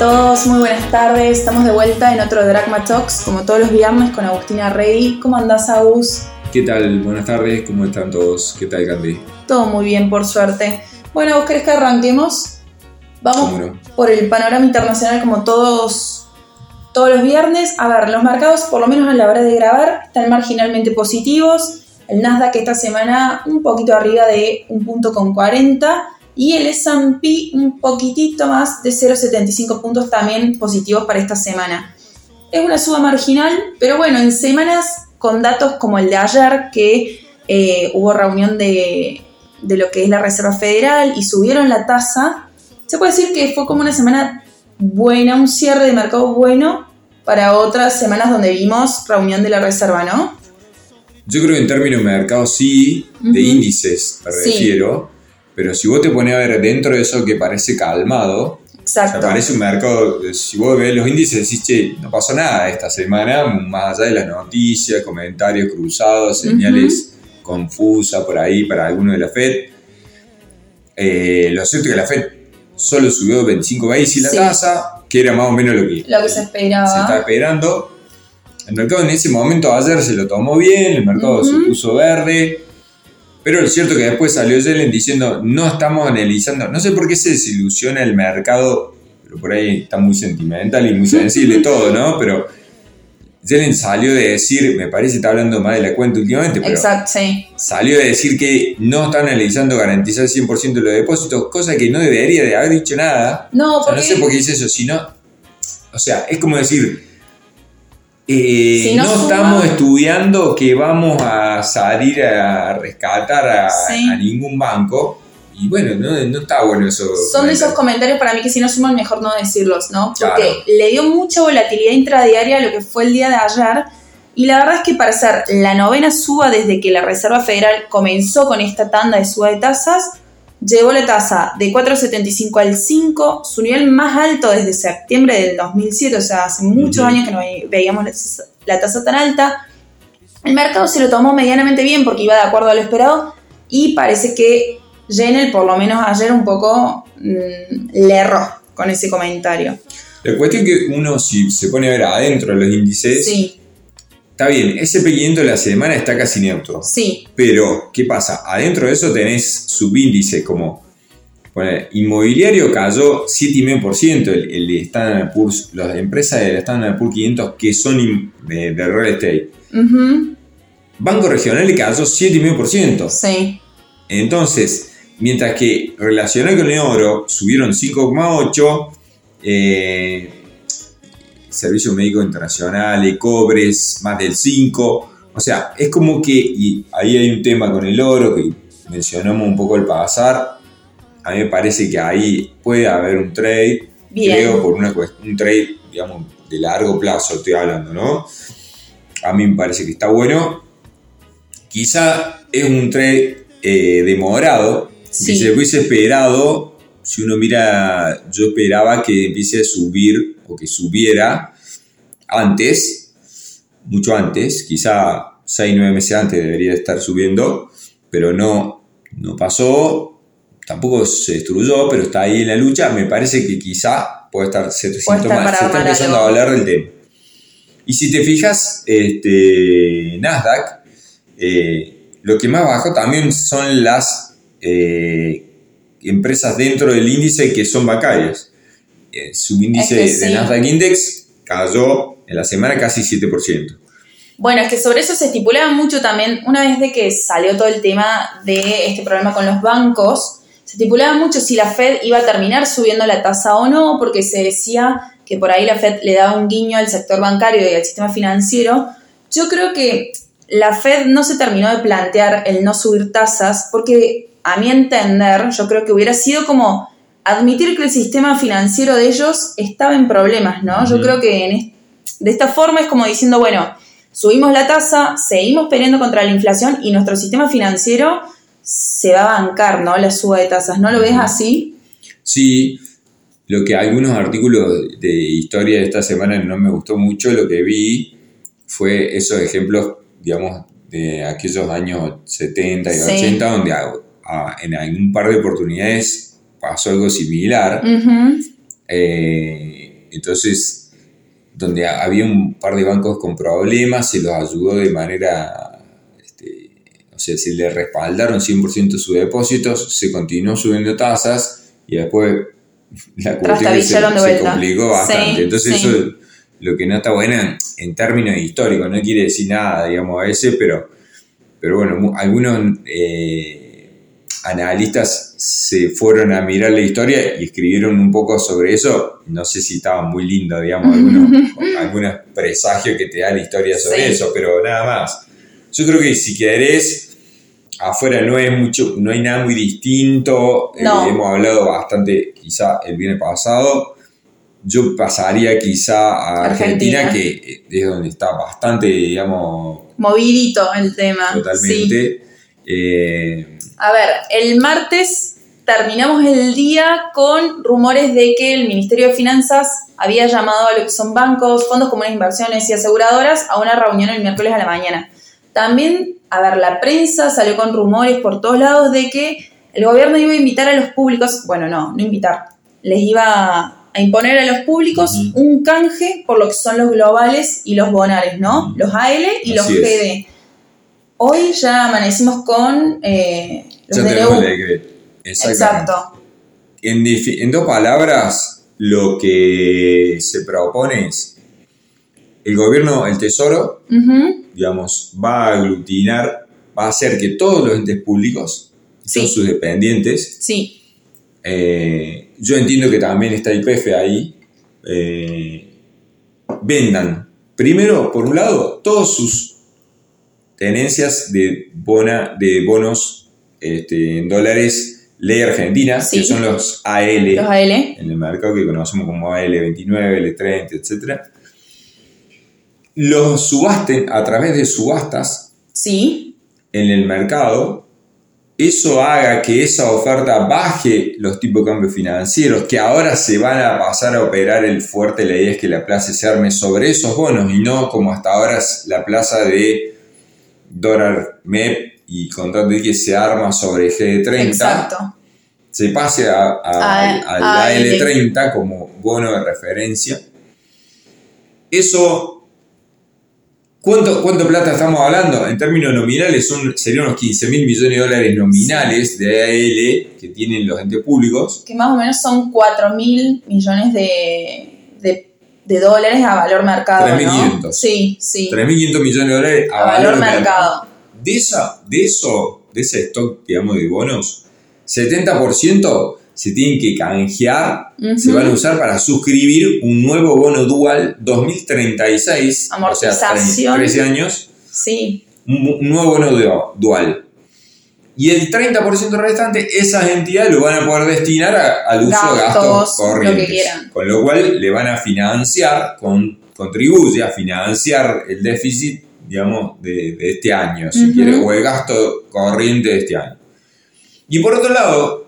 Todos, muy buenas tardes. Estamos de vuelta en otro Dragma Talks, como todos los viernes, con Agustina Rey. ¿Cómo andás, Agus? ¿Qué tal? Buenas tardes, ¿cómo están todos? ¿Qué tal, Candy? Todo muy bien, por suerte. Bueno, ¿vos querés que arranquemos? Vamos por el panorama internacional como todos, todos los viernes. A ver, los mercados, por lo menos a la hora de grabar, están marginalmente positivos. El Nasdaq esta semana un poquito arriba de un punto con 40 y el S&P un poquitito más de 0,75 puntos también positivos para esta semana. Es una suba marginal, pero bueno, en semanas con datos como el de ayer, que eh, hubo reunión de, de lo que es la Reserva Federal y subieron la tasa, se puede decir que fue como una semana buena, un cierre de mercado bueno para otras semanas donde vimos reunión de la Reserva, ¿no? Yo creo que en términos de mercado sí, de índices me Sí. refiero, pero si vos te pones a ver dentro de eso que parece calmado, o Exacto. sea, parece un mercado, si vos ves los índices decís, che, no pasó nada esta semana, más allá de las noticias, comentarios cruzados, señales confusas por ahí para alguno de la FED. Eh, lo cierto es que la FED solo subió 25 basis la Sí. tasa, que era más o menos lo que Lo que se esperaba. se está esperando. El mercado en ese momento ayer se lo tomó bien, el mercado se puso verde, pero es cierto que después salió Yellen diciendo no estamos analizando, no sé por qué se desilusiona el mercado, pero por ahí está muy sentimental y muy sensible todo, ¿no? Pero Yellen salió de decir, me parece que está hablando más de la cuenta últimamente, pero Exacto, sí. salió de decir que no están analizando garantizar 100% de los depósitos, cosa que no debería de haber dicho nada. No, O sea, porque no sé por qué dice eso, sino. O sea, es como decir. Eh, Si no estamos estudiando que vamos a salir a rescatar a, Sí. a ningún banco. Y bueno, no, no está bueno eso. son de esos comentarios para mí que si no suman mejor no decirlos, ¿no? Porque Claro. le dio mucha volatilidad intradiaria a lo que fue el día de ayer. Y la verdad es que para ser la novena suba desde que la Reserva Federal comenzó con esta tanda de suba de tasas, llevó la tasa de 4,75 al 5, su nivel más alto desde septiembre del 2007, o sea, hace muchos años que no ve- veíamos la tasa- tan alta. El mercado se lo tomó medianamente bien porque iba de acuerdo a lo esperado y parece que Jenel, por lo menos ayer, un poco mm, le erró con ese comentario. La cuestión que uno, si se pone a ver adentro de los índices, Sí, está bien, ese 500 de la semana está casi neutro. sí, Pero, ¿qué pasa? Adentro de eso tenés subíndices como bueno, inmobiliario cayó 7,5%, el, el Standard Poor's, las empresas del Standard Poor's 500 que son in- de, real estate. Banco Regional le cayó 7,5%. sí, Entonces, mientras que relacionado con el oro subieron 5,8%, eh, Servicio Médico Internacional, y Cobres, más del 5%. O sea, es como que, y ahí hay un tema con el oro que mencionamos un poco al pasar. A mí me parece que ahí puede haber un trade, bien. creo, por una un trade, digamos, de largo plazo, estoy hablando, ¿no? A mí me parece que está bueno. Quizá es un trade eh, demorado, Sí. que se hubiese esperado, si uno mira, yo esperaba que empiece a subir o que subiera antes, mucho antes, quizá 6, 9 meses antes debería estar subiendo, pero no, no pasó, tampoco se destruyó, pero está ahí en la lucha, me parece que quizá puede estar, se, se Puede estar toma- para se está empezando algo. a hablar del tema. Y si te fijas, este, Nasdaq, eh, lo que más bajó también son las eh, empresas dentro del índice que son bancarias. El subíndice Es que de. Nasdaq Index cayó en la semana casi 7%. Bueno, es que sobre eso se estipulaba mucho también, una vez de que salió todo el tema de este problema con los bancos, se estipulaba mucho si la Fed iba a terminar subiendo la tasa o no, porque se decía que por ahí la Fed le daba un guiño al sector bancario y al sistema financiero. Yo creo que la Fed no se terminó de plantear el no subir tasas, porque a mi entender, yo creo que hubiera sido como admitir que el sistema financiero de ellos estaba en problemas, ¿no? Yo creo que en de esta forma es como diciendo, bueno, subimos la tasa, seguimos peleando contra la inflación y nuestro sistema financiero se va a bancar, ¿no? La suba de tasas. ¿No lo ves así? Sí, lo que algunos artículos de historia de esta semana no me gustó mucho, lo que vi fue esos ejemplos, digamos, de aquellos años 70 y Sí. 80, donde a- en algún par de oportunidades pasó algo similar. Eh, entonces, donde había un par de bancos con problemas, se los ayudó de manera, este, o sea, se le respaldaron 100% sus depósitos, se continuó subiendo tasas y después la cuestión se, complicó bastante. Entonces, eso es lo que no está bueno en, términos históricos, no quiere decir nada, digamos, a ese, pero, pero bueno, algunos... Eh, analistas se fueron a mirar la historia y escribieron un poco sobre eso. No sé si estaba muy lindo, digamos, algunos, presagios que te da la historia sobre eso, pero nada más. Yo creo que si querés, afuera no es mucho, no hay nada muy distinto. Eh, hemos hablado bastante, quizá el viernes pasado. Yo pasaría quizá a Argentina, que es donde está bastante, digamos... Movidito el tema. Totalmente. Eh, a ver, el martes terminamos el día con rumores de que el Ministerio de Finanzas había llamado a lo que son bancos, fondos comunes de inversiones y aseguradoras a una reunión el miércoles a la mañana. También, a ver, la prensa salió con rumores por todos lados de que el gobierno iba a invitar a los públicos, bueno, no, no invitar, les iba a imponer a los públicos un canje por lo que son los globales y los bonares, ¿no? Los AL y los GD. Hoy ya amanecimos con eh, los DNU. Exacto. En, dos palabras, lo que se propone es el gobierno, el tesoro, digamos, va a aglutinar, va a hacer que todos los entes públicos, son sus dependientes, sí. Eh, yo entiendo que también está IPF ahí, eh, vendan, primero, por un lado, todos sus tenencias de, bona, de bonos este, en dólares ley argentina, que son los AL, los AL, en el mercado que conocemos como AL29, L30, etc. Los subasten a través de subastas sí. en el mercado. Eso haga que esa oferta baje los tipos de cambio financieros, que ahora se van a pasar a operar el fuerte, la idea es que la plaza se arme sobre esos bonos y no como hasta ahora la plaza de dólar MEP y con de que se arma sobre G30, se pase a, a, AL30 como bono de referencia. Eso, ¿cuánto, ¿cuánto plata estamos hablando? En términos nominales son, serían unos 15 mil millones de dólares nominales de AL que tienen los entes públicos. Que más o menos son 4 mil millones de de dólares a valor mercado. 3.500. ¿no? Sí, sí. 3.500 millones de dólares a, valor, mercado. De, esa, de eso, de ese stock, digamos, de bonos, 70% se tienen que canjear, se van a usar para suscribir un nuevo bono dual 2036, Amortización. o sea, 13 años. Sí. Un, nuevo bono dual. Y el 30% restante, esas entidades lo van a poder destinar al uso de gastos corrientes. con lo cual le van a financiar, con, contribuye a financiar el déficit, digamos, de, este año, si quiere, o el gasto corriente de este año. Y por otro lado,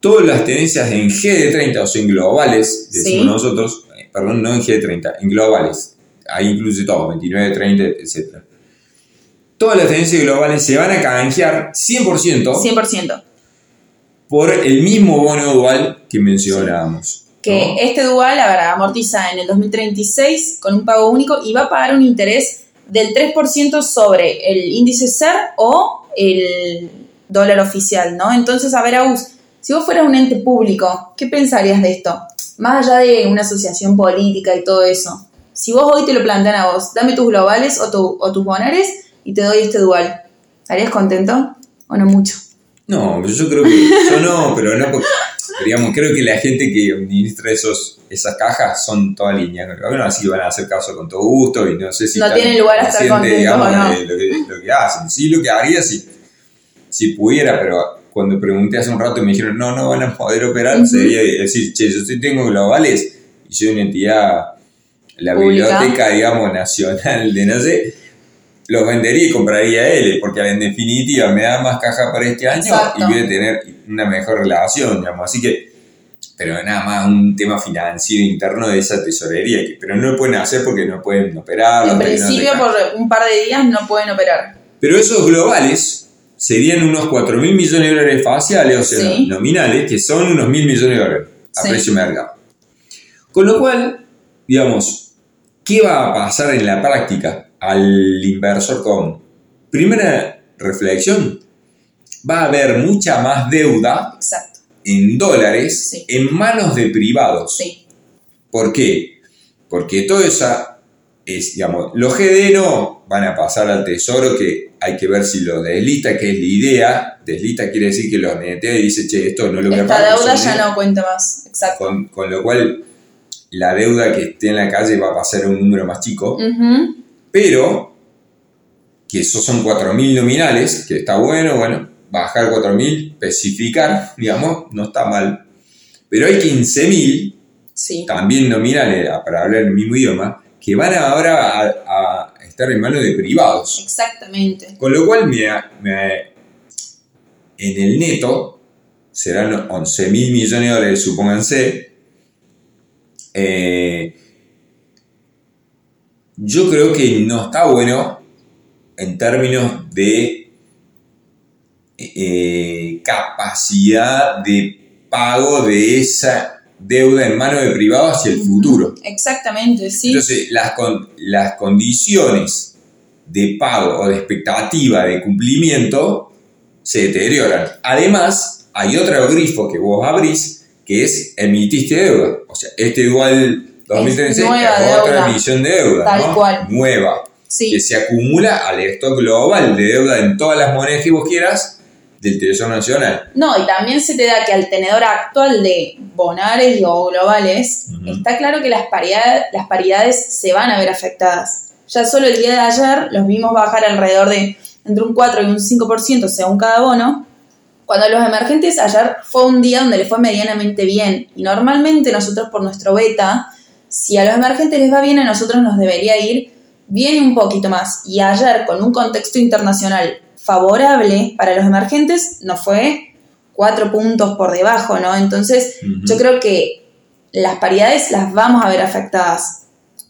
todas las tenencias en GD30, o sea, en globales, decimos nosotros, eh, perdón, no en GD30, en globales, ahí incluye todo, 29, 30, etc todas las tendencias globales se van a canjear 100%. 100%. Por el mismo bono dual que mencionábamos. Que este dual, la amortiza en el 2036 con un pago único y va a pagar un interés del 3% sobre el índice SER o el dólar oficial, ¿no? Entonces, a ver, Agus, si vos fueras un ente público, ¿qué pensarías de esto? Más allá de una asociación política y todo eso. Si vos hoy te lo plantean a vos, dame tus globales o, o tus bonares, y te doy este dual. ¿Estarías contento o no mucho? No, yo creo que yo no, pero no porque, digamos, creo que la gente que administra esos, esas cajas son toda línea bueno, así van a hacer caso con todo gusto y no sé si no tienen lugar a estar contentos o no. lo, que, lo, que, hacen. Sí, lo que haría si, si pudiera, pero cuando pregunté hace un rato y me dijeron no, no van a poder operar, sería decir, che, yo sí tengo globales y soy una entidad, la biblioteca, digamos, nacional de no sé los vendería y compraría él, porque en definitiva me da más caja para este año y voy a tener una mejor relación, digamos. Así que, pero nada más un tema financiero interno de esa tesorería, que, pero no lo pueden hacer porque no pueden operar. En principio, por un par de días no pueden operar. Pero esos globales serían unos 4 mil millones de dólares faciales, o sea, nominales, que son unos mil millones de dólares a precio mercado. Con lo cual, digamos, ¿qué va a pasar en la práctica al inversor común? Primera reflexión, va a haber mucha más deuda Exacto. en dólares Sí. en manos de privados. Sí. ¿Por qué? Porque toda esa es, digamos, los GD no van a pasar al tesoro que hay que ver si lo deslista, que es la idea. Deslista quiere decir que los netea y dice, che, esto no lo voy a pagar. deuda son ya no cuenta más. Exacto. Con, con lo cual, la deuda que esté en la calle va a pasar a un número más chico. Ujú. Pero, que esos son 4.000 nominales, que está bueno, bueno, bajar 4.000, especificar, digamos, no está mal. Pero hay 15.000 Sí. también nominales, ah, para hablar el mismo idioma, que van ahora a, a estar en manos de privados. Exactamente. Con lo cual, me, me- en el neto serán 11 mil millones de dólares, supónganse. Eh, yo creo que no está bueno en términos de eh, capacidad de pago de esa deuda en manos de privados hacia el futuro. Exactamente, sí. Entonces, las, con- las condiciones de pago o de expectativa de cumplimiento se deterioran. Además, hay otro grifo que vos abrís que es emitiste deuda. O sea, este igual 2013 es, otra deuda. emisión de deuda. Tal ¿no? cual. Nueva. sí. Que se acumula al stock global de deuda en todas las monedas que vos quieras del Tesoro Nacional. No, y también se te da que al tenedor actual de bonares o globales, está claro que las, paridad- las paridades se van a ver afectadas. Ya solo el día de ayer los vimos bajar alrededor de entre un 4 y un 5% según cada bono, cuando a los emergentes ayer fue un día donde le fue medianamente bien. Y normalmente nosotros por nuestro beta, si a los emergentes les va bien, a nosotros nos debería ir bien un poquito más. Y ayer, con un contexto internacional favorable para los emergentes, nos fue cuatro puntos por debajo, ¿no? Entonces, yo creo que las paridades las vamos a ver afectadas.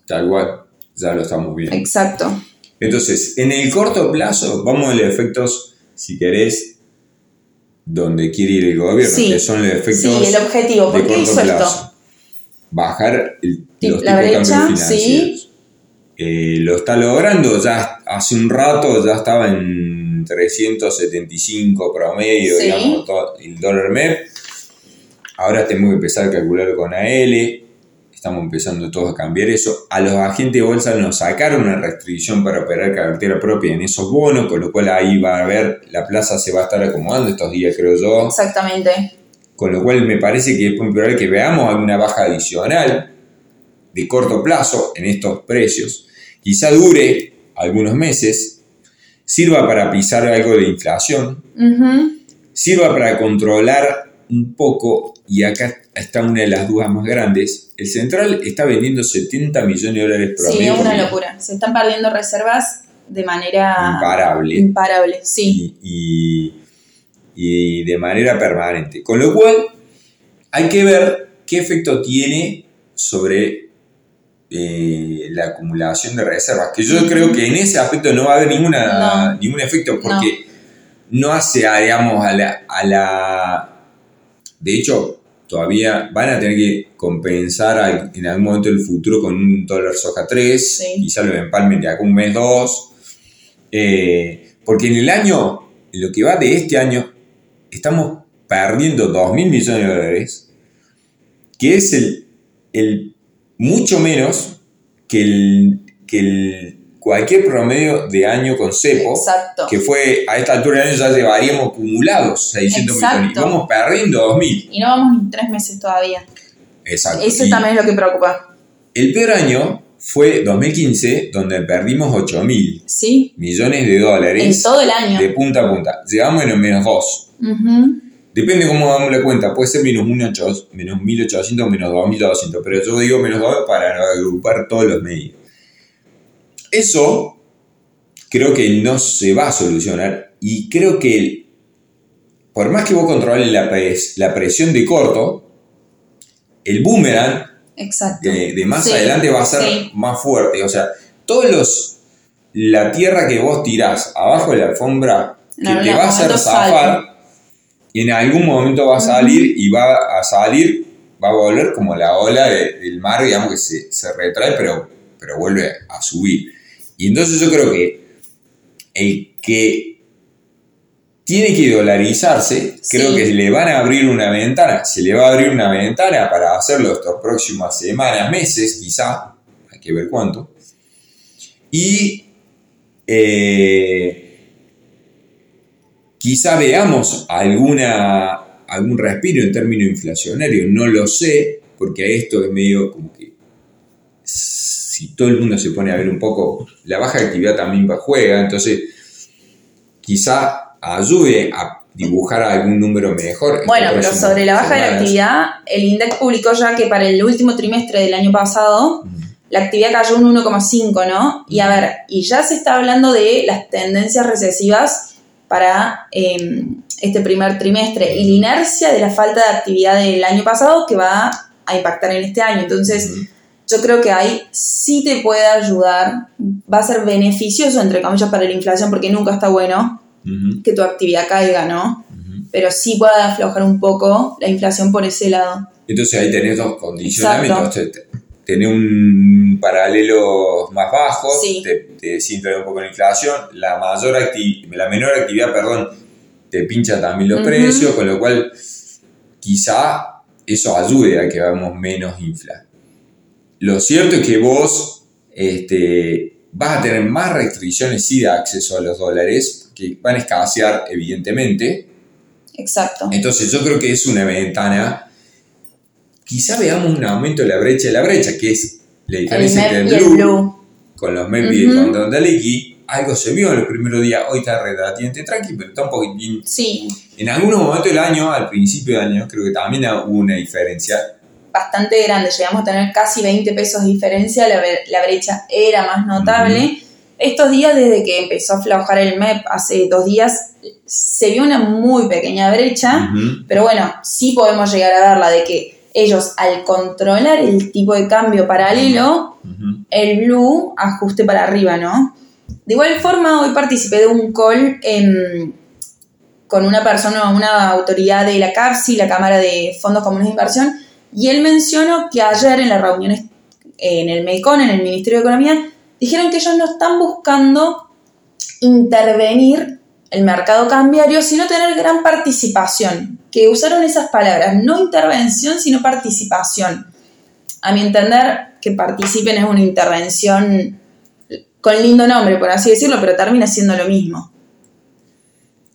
Tal cual, ya lo estamos viendo. Exacto. Entonces, en el corto plazo, vamos a los efectos, si querés, donde quiere ir el gobierno, Sí. que son los efectos Sí, el objetivo. de ¿Por qué hizo plazo. esto? Bajar el, Sí, los la tipos de brecha, cambio financieros. Eh, lo está logrando, ya hace un rato ya estaba en 375 promedio, Sí. digamos, todo- el dólar MEP. Ahora tenemos que empezar a calcularlo con AL. Estamos empezando todos a cambiar eso. A los agentes de bolsa nos sacaron una restricción para operar cartera propia en esos bonos, con lo cual ahí va a haber, la plaza se va a estar acomodando estos días, creo yo. Exactamente. Con lo cual me parece que es muy probable que veamos alguna baja adicional de corto plazo en estos precios. Quizá dure algunos meses, sirva para pisar algo de inflación, sirva para controlar un poco, y acá está una de las dudas más grandes, el central está vendiendo 70 millones de dólares Sí, promedio es por una locura. Se están perdiendo reservas de manera imparable. imparable. Sí. y, y- y de manera permanente. Con lo cual, hay que ver qué efecto tiene sobre eh, la acumulación de reservas. Que yo creo que en ese aspecto no va a haber ninguna, No. ningún efecto porque no, hace, a, digamos, a la, a la... De hecho, todavía van a tener que compensar en algún momento del futuro con un dólar soja 3, Sí. quizá lo empalmen de acá un mes, dos. Eh, porque en el año, en lo que va de este año, estamos perdiendo 2 mil millones de dólares, que es el, el mucho menos que el, que el cualquier promedio de año con cepo, Exacto. que fue a esta altura del año ya llevaríamos acumulados 600 millones, y vamos perdiendo 2 mil. Y no vamos ni tres meses todavía. Exacto. Eso Y también es lo que preocupa. El peor año fue 2015, donde perdimos 8 mil Sí. millones de dólares En todo el año. de punta a punta. Llegamos en menos 2. Ujú. Depende cómo damos la cuenta, puede ser menos 1.800, menos 1.800, menos 2.200, pero yo digo menos 2 para agrupar todos los medios. Eso creo que no se va a solucionar y creo que por más que vos controles la, pres- la presión de corto, el boomerang Exacto. de, de más Sí, adelante va a ser sí. más fuerte. O sea, todos los la tierra que vos tirás abajo de la alfombra que te va a hacer zafar, en algún momento va a salir y va a salir va a volver como la ola de- del mar, digamos que se, se retrae, pero, pero vuelve a subir. Y entonces yo creo que el que tiene que dolarizarse, Sí. creo que le van a abrir una ventana, se le va a abrir una ventana para hacerlo estas próximas semanas, meses quizá, hay que ver cuánto. Y eh, quizá veamos alguna, algún respiro en términos inflacionarios, no lo sé, porque esto es medio como que si todo el mundo se pone a ver un poco, la baja actividad también juega, entonces quizá ayude a dibujar algún número mejor. en Bueno, pero sobre la baja de la actividad, el INDEC publicó ya que para el último trimestre del año pasado la actividad cayó un 1,5, ¿no? Y a ver, y ya se está hablando de las tendencias recesivas para eh, este primer trimestre y la inercia de la falta de actividad del año pasado que va a impactar en este año. Entonces, yo creo que ahí sí te puede ayudar, va a ser beneficioso, entre comillas, para la inflación, porque nunca está bueno Que tu actividad caiga, ¿no? Pero sí puede aflojar un poco la inflación por ese lado. Entonces ahí tenés dos condicionamientos. Exacto. Te- te- Tenés un paralelo más bajo, Sí. te, te un poco la inflación, la mayor acti- la menor actividad, perdón, te pincha también los precios, con lo cual quizá eso ayude a que vamos menos infla. Lo cierto es que vos este, vas a tener más restricciones sí de acceso a los dólares, que van a escasear evidentemente, Exacto. entonces yo creo que es una ventana. Quizá veamos un aumento de la brecha de la brecha, que es la diferencia entre el el blue, blue. con los MEP y con Dondaleki. Algo se vio en los primeros días, hoy está relativamente tranqui, pero está un poquitín. Sí, En algunos momentos del año, al principio del año, creo que también hubo una diferencia. bastante grande. Llegamos a tener casi 20 pesos de diferencia. La, la brecha era más notable. Estos días, desde que empezó a aflojar el MEP hace dos días, se vio una muy pequeña brecha. Pero bueno, sí podemos llegar a verla de que ellos, al controlar el tipo de cambio paralelo, el blue ajuste para arriba, ¿no? De igual forma, hoy participé de un call en- con una persona, una autoridad de la CAPSI, la Cámara de Fondos Comunes de Inversión, y él mencionó que ayer en las reuniones en el MECON, en el Ministerio de Economía, dijeron que ellos no están buscando intervenir el mercado cambiario, sino tener gran participación, que usaron esas palabras, no intervención, sino participación. A mi entender, que participen es una intervención con lindo nombre, por así decirlo, pero termina siendo lo mismo.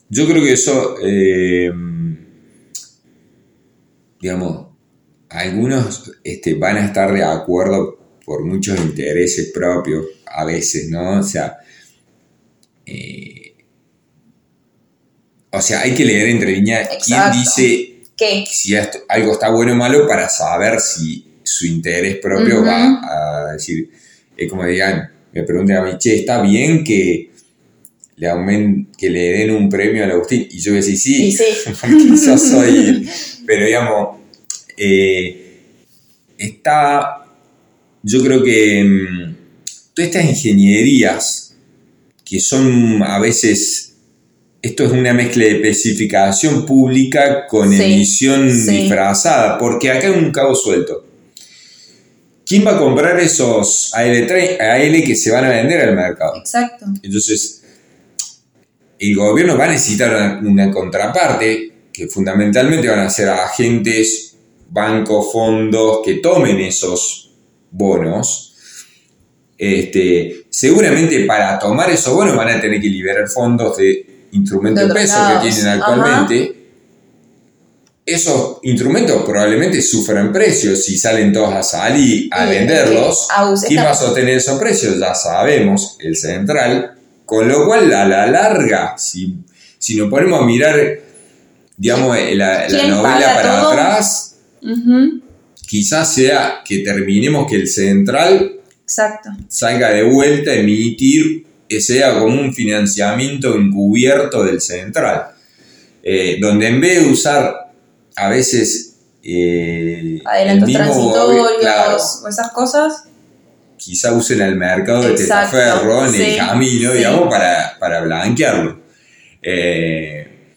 Yo creo que eso, eh, digamos, algunos este, van a estar de acuerdo por muchos intereses propios, a veces, ¿no? O sea, eh, o sea, hay que leer entre líneas quién dice ¿Qué? si esto- algo está bueno o malo para saber si su interés propio va a decir, es como digan, me preguntan a mí, che, ¿está bien que le, aumen- que le den un premio al Agustín? Y yo voy a decir, sí, sí. porque yo soy, pero digamos, eh, está, yo creo que mm, todas estas ingenierías que son a veces, esto es una mezcla de especificación pública con Sí, emisión sí. disfrazada, porque acá hay un cabo suelto. ¿Quién va a comprar esos AL, AL que se van a vender al mercado? Exacto. Entonces, el gobierno va a necesitar una, una contraparte que fundamentalmente van a ser agentes, bancos, fondos que tomen esos bonos. Este, seguramente para tomar esos bonos van a tener que liberar fondos de instrumentos De peso lados. que tienen Ajá. actualmente. Esos instrumentos probablemente sufran precios si salen todos a salir a Sí, venderlos. Aus ¿Quién va a sostener esos precios? Ya sabemos, el central. Con lo cual, a la larga, si, si nos ponemos a mirar, digamos, la, la ¿Quién novela para todo? atrás, quizás sea que terminemos que el central Exacto. salga de vuelta emitir, que sea como un financiamiento encubierto del central. Eh, donde en vez de usar a veces eh, Adelantos el mismo transitorios claro, o esas cosas. quizá usen al mercado de Exacto, testaferro en el camino, sí. digamos, para, para blanquearlo. Eh,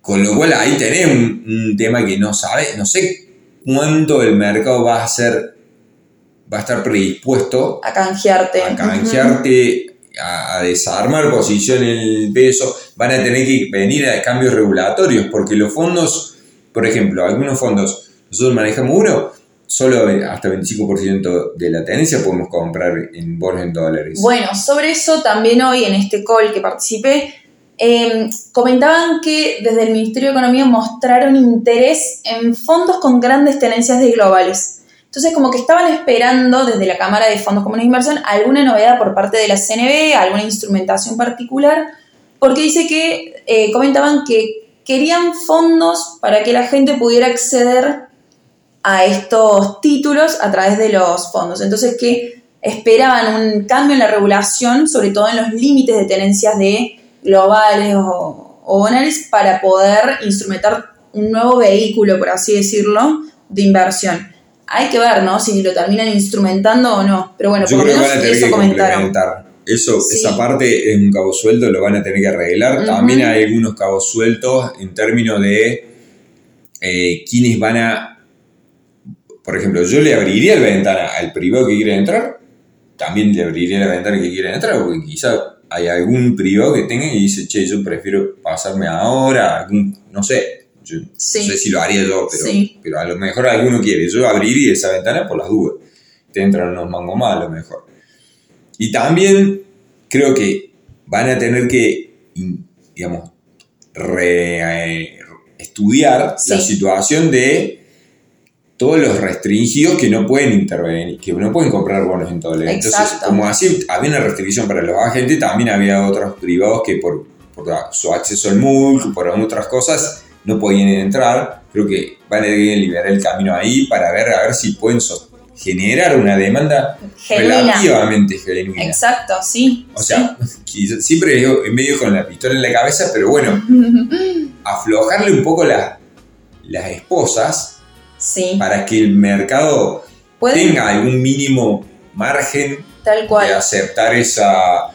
con lo cual ahí tenés un, un tema que no sabes, no sé cuánto el mercado va a ser, va a estar predispuesto A canjearte. a canjearte, a, a desarmar posición en el peso, van a tener que venir a cambios regulatorios, porque los fondos, por ejemplo, algunos fondos, nosotros manejamos uno, solo hasta 25% de la tenencia podemos comprar en bonos en dólares. Bueno, sobre eso también hoy en este call que participé, eh, comentaban que desde el Ministerio de Economía mostraron interés en fondos con grandes tenencias de globales. Entonces, como que estaban esperando desde la Cámara de Fondos Comunes de Inversión alguna novedad por parte de la CNB, alguna instrumentación particular, porque dice que eh, comentaban que querían fondos para que la gente pudiera acceder a estos títulos a través de los fondos. Entonces, que esperaban un cambio en la regulación, sobre todo en los límites de tenencias de globales o, o para poder instrumentar un nuevo vehículo, por así decirlo, de inversión. Hay que ver, ¿no? Si lo terminan instrumentando o no. Pero bueno, Yo por lo creo que menos van a tener eso que comentaron. complementar. Eso, Sí. Esa parte es un cabo suelto, lo van a tener que arreglar. También hay algunos cabos sueltos en términos de eh, quiénes van a. Por ejemplo, yo le abriría la ventana al privado que quiere entrar, también le abriría la ventana que quiere entrar, porque quizá hay algún privado que tenga y dice, che, yo prefiero pasarme ahora, algún, no sé, yo Sí. no sé si lo haría yo, pero, Sí. pero a lo mejor alguno quiere. Yo abriría esa ventana por las dudas. Te entran unos mangos más a lo mejor. Y también creo que van a tener que, digamos, re- eh, estudiar Sí. la situación de todos los restringidos que no pueden intervenir, que no pueden comprar bonos en dólares. Entonces, Exacto. como así había una restricción para los agentes, también había otros privados que por, por su acceso al MULC, por otras cosas, no podían entrar. Creo que van a tener que liberar el camino ahí para ver a ver si pueden generar una demanda Genuina. relativamente genuina. Exacto, sí. O sea, quizá- siempre digo, en medio con la pistola en la cabeza, pero bueno, aflojarle un poco la- las esposas sí. para que el mercado Pueden, tenga algún mínimo margen tal de cual. aceptar esa,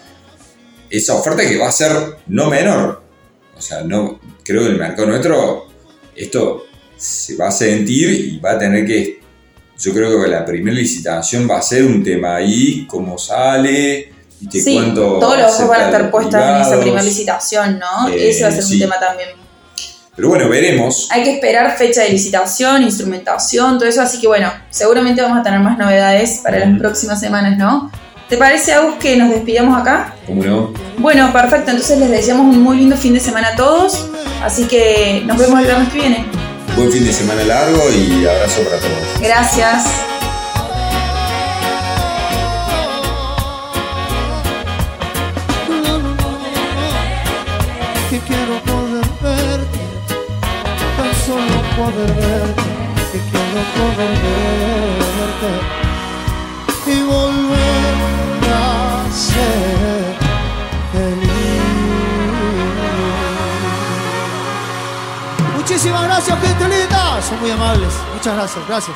esa oferta que va a ser no menor. O sea, no creo que el mercado nuestro esto se va a sentir y va a tener que. Yo creo que la primera licitación va a ser un tema ahí, cómo sale, ¿viste? Sí, cuánto. todos los ojos van a estar puestos en esa primera licitación, ¿no? Eh, Ese va a ser sí. un tema también. Pero bueno, veremos. Hay que esperar fecha de licitación, instrumentación, todo eso, así que bueno, seguramente vamos a tener más novedades para las próximas semanas, ¿no? ¿Te parece, Agus, que nos despidamos acá? ¿Cómo no? Bueno, perfecto, entonces les deseamos un muy lindo fin de semana a todos, así que nos vemos el viernes que viene. Buen fin de semana largo y abrazo para todos. Gracias. que quiero poder verte, tan solo poder verte, que quiero poder verte y volver Muchísimas gracias, gente linda. Son muy amables. Muchas gracias, gracias.